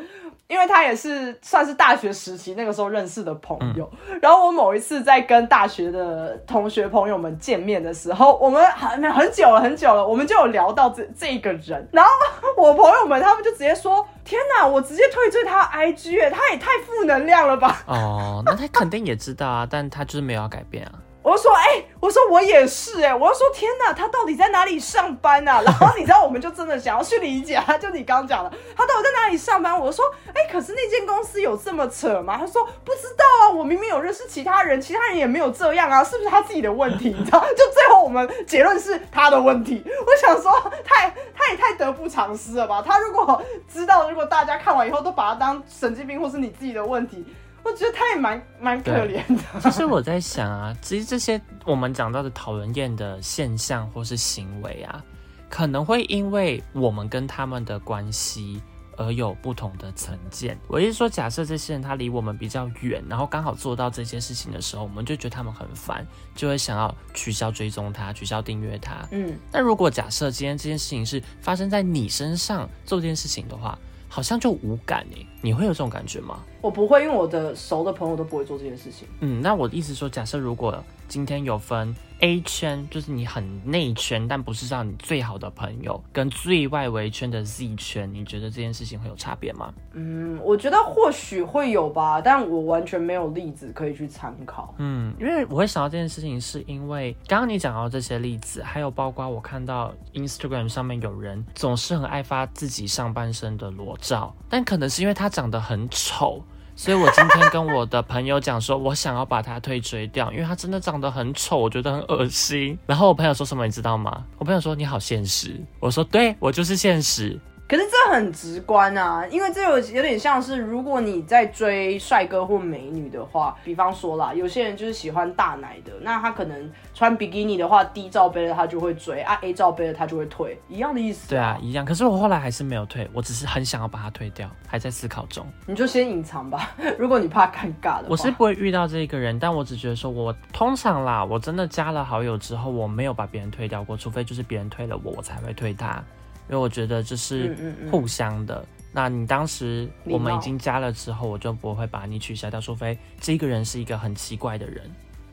因为他也是算是大学时期那个时候认识的朋友，然后我某一次在跟大学的同学朋友们见面的时候，我们很很久了很久了，我们就有聊到这这个人，然后我朋友们他们就直接说：“天哪，我直接退追他 IG，耶他也太负能量了吧！”
哦，那他肯定也知道啊，但他就是没有要改变啊。
我就说，哎、我说我也是、哎，我就说，天哪，他到底在哪里上班啊？然后你知道，我们就真的想要去理解他，就你刚刚讲的，他到底在哪里上班？我说，哎、可是那间公司有这么扯吗？他说不知道啊，我明明有认识其他人，其他人也没有这样啊，是不是他自己的问题？你知道？就最后我们结论是他的问题。我想说，太他也太得不偿失了吧？他如果知道，如果大家看完以后都把他当神经病或是你自己的问题，我觉得他也蛮蛮可怜的。
其实我在想啊，其实这些我们讲到的讨人厌的现象或是行为啊，可能会因为我们跟他们的关系而有不同的成见。我意思说，假设这些人他离我们比较远，然后刚好做到这些事情的时候，我们就觉得他们很烦，就会想要取消追踪他，取消订阅他。
嗯，
那如果假设今天这件事情是发生在你身上做这件事情的话，好像就无感哎。你会有这种感觉吗？
我不会，因为我的熟的朋友都不会做这件事情。
嗯，那我的意思说，假设如果今天有分 A 圈，就是你很内圈，但不是让你最好的朋友，跟最外围圈的 Z 圈，你觉得这件事情会有差别吗？
嗯，我觉得或许会有吧，但我完全没有例子可以去参考。
嗯，因为我会想到这件事情，是因为刚刚你讲到这些例子，还有包括我看到 Instagram 上面有人总是很爱发自己上半身的裸照，但可能是因为他长得很丑。所以我今天跟我的朋友讲说，我想要把他退追掉，因为他真的长得很丑，我觉得很恶心。然后我朋友说什么，你知道吗？我朋友说你好现实。我说对，我就是现实。
可是这很直观啊，因为这有有点像是，如果你在追帅哥或美女的话，比方说啦，有些人就是喜欢大奶的，那他可能穿比基尼的话，D 罩杯的他就会追啊，A 罩杯的他就会退，一样的意思。
对啊，一样。可是我后来还是没有退，我只是很想要把它退掉，还在思考中。
你就先隐藏吧，如果你怕尴尬的。
我是不会遇到这个人，但我只觉得说，我通常啦，我真的加了好友之后，我没有把别人退掉过，除非就是别人退了我，我才会退他。因为我觉得这是互相的。那你当时我们已经加了之后，我就不会把你取消掉，除非这个人是一个很奇怪的人。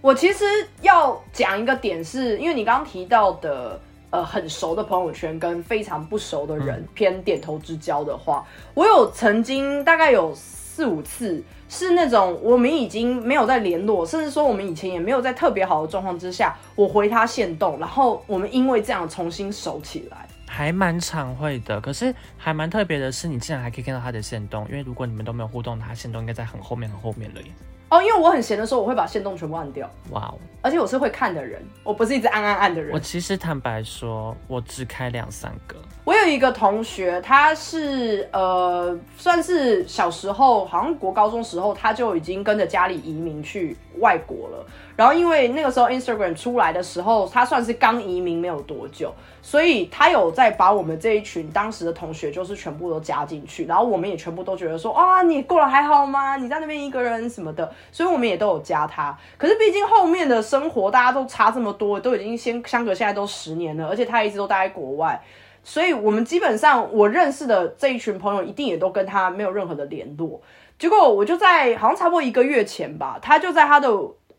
我其实要讲一个点，是因为你刚刚提到的，呃，很熟的朋友圈跟非常不熟的人偏点头之交的话，我有曾经大概有四五次是那种我们已经没有在联络，甚至说我们以前也没有在特别好的状况之下，我回他线动，然后我们因为这样重新熟起来。
还蛮常会的，可是还蛮特别的是，你竟然还可以看到他的线动，因为如果你们都没有互动，他线动应该在很后面很后面了耶。
哦，因为我很闲的时候，我会把线动全部按掉。哇哦！而且我是会看的人，我不是一直按按按的人。
我其实坦白说，我只开两三个。
我有一个同学，他是呃，算是小时候，好像国高中时候，他就已经跟着家里移民去外国了。然后因为那个时候 Instagram 出来的时候，他算是刚移民没有多久，所以他有在把我们这一群当时的同学，就是全部都加进去。然后我们也全部都觉得说，啊，你过得还好吗？你在那边一个人什么的。所以我们也都有加他，可是毕竟后面的生活大家都差这么多，都已经先相隔现在都十年了，而且他一直都待在国外，所以我们基本上我认识的这一群朋友一定也都跟他没有任何的联络。结果我就在好像差不多一个月前吧，他就在他的。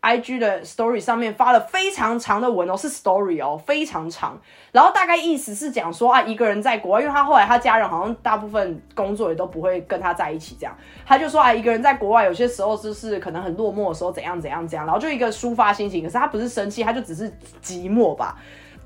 I G 的 Story 上面发了非常长的文哦，是 Story 哦，非常长。然后大概意思是讲说啊，一个人在国外，因为他后来他家人好像大部分工作也都不会跟他在一起，这样他就说啊，一个人在国外有些时候就是可能很落寞的时候怎样怎样怎样，然后就一个抒发心情。可是他不是生气，他就只是寂寞吧。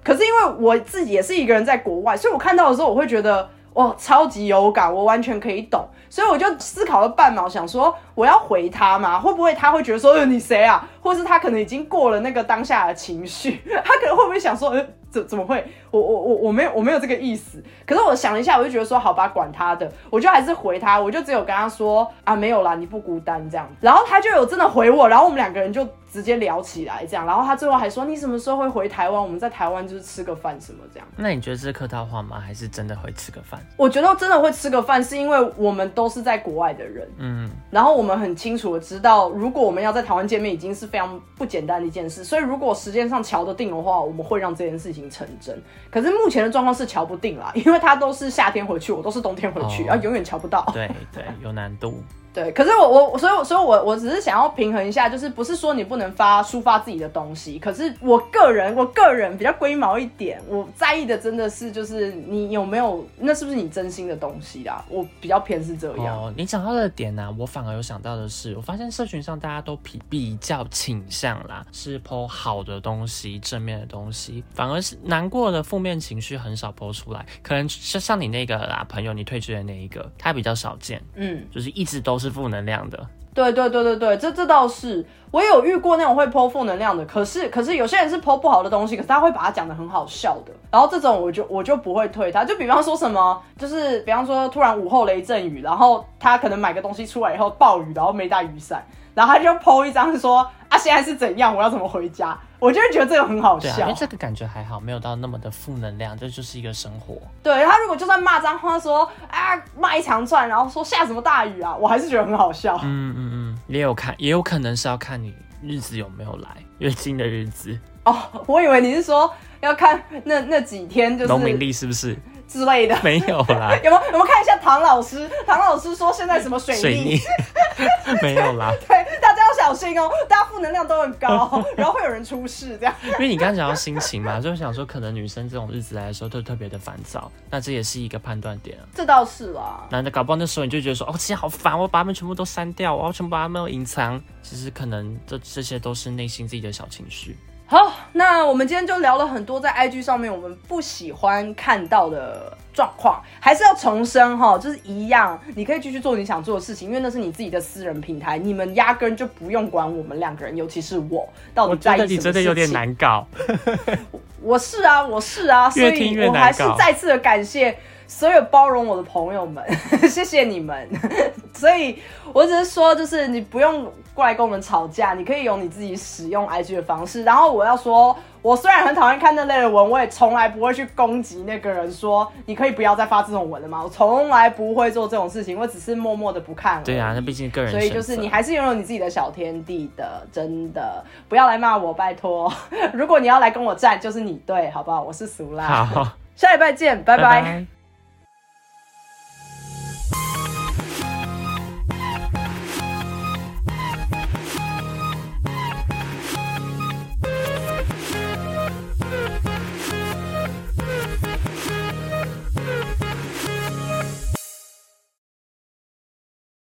可是因为我自己也是一个人在国外，所以我看到的时候我会觉得哇，超级有感，我完全可以懂。所以我就思考了半秒，想说我要回他吗？会不会他会觉得说，呃，你谁啊？或是他可能已经过了那个当下的情绪，他可能会不会想说，呃，怎怎么会？我我我我没有我没有这个意思。可是我想了一下，我就觉得说，好吧，管他的，我就还是回他，我就只有跟他说啊，没有啦，你不孤单这样。然后他就有真的回我，然后我们两个人就。直接聊起来，这样，然后他最后还说：“你什么时候会回台湾？我们在台湾就是吃个饭什么这样。”
那你觉得这是客套话吗？还是真的会吃个饭？
我觉得真的会吃个饭，是因为我们都是在国外的人，嗯，然后我们很清楚的知道，如果我们要在台湾见面，已经是非常不简单的一件事。所以如果时间上瞧得定的话，我们会让这件事情成真。可是目前的状况是瞧不定啦，因为他都是夏天回去，我都是冬天回去，然后永远瞧不到。
对对，有难度。
对，可是我我所以所以，我我只是想要平衡一下，就是不是说你不能发抒发自己的东西，可是我个人我个人比较龟毛一点，我在意的真的是就是你有没有那是不是你真心的东西啦？我比较偏是这样。
哦，你讲到的点呢，我反而有想到的是，我发现社群上大家都比比较倾向啦，是剖好的东西、正面的东西，反而是难过的负面情绪很少剖出来。可能像像你那个啦朋友，你退追的那一个，他比较少见，嗯，就是一直都。是负能量的，
对对对对对，这这倒是。我有遇过那种会泼负能量的，可是可是有些人是泼不好的东西，可是他会把它讲的很好笑的，然后这种我就我就不会推他，就比方说什么，就是比方说突然午后雷阵雨，然后他可能买个东西出来以后暴雨，然后没带雨伞，然后他就泼一张说啊现在是怎样，我要怎么回家。我就会觉得这个很好笑，
因为这个感觉还好，没有到那么的负能量，这就是一个生活。
对他如果就算骂脏话，说啊骂一长串，然后说下什么大雨啊，我还是觉得很好笑。嗯
嗯嗯，也有看，也有可能是要看你日子有没有来月经的日子。
哦，我以为你是说要看那那几天，就是
农民历是不是？
之类的。
没有啦，
有没有？有没有看一下唐老师？唐老师说现在什么水逆？
水逆 没有啦，
小心哦，大家负能量都很高，然后会有人出事这样。
因为你刚刚讲到心情嘛，就想说可能女生这种日子来的时候都特别的烦躁，那这也是一个判断点啊。
这倒是啦。
男的搞不好那时候你就觉得说，哦，今天好烦，我把他们全部都删掉，我要全部把他们隐藏。其实可能这这些都是内心自己的小情绪。
好，那我们今天就聊了很多在 IG 上面我们不喜欢看到的状况，还是要重申哈，就是一样，你可以继续做你想做的事情，因为那是你自己的私人平台，你们压根就不用管我们两个人，尤其是我到底在意什么
你真的有点难搞。
我是啊，我是啊，所以我还是再次的感谢。所有包容我的朋友们，谢谢你们。所以我只是说，就是你不用过来跟我们吵架，你可以用你自己使用 IG 的方式。然后我要说，我虽然很讨厌看那类的文，我也从来不会去攻击那个人，说你可以不要再发这种文了吗？我从来不会做这种事情，我只是默默的不看。
对啊，那毕竟个人，
所以就是你还是拥有你自己的小天地的，真的不要来骂我，拜托。如果你要来跟我战，就是你对，好不好？我是俗拉。
好，
下礼拜见，拜拜。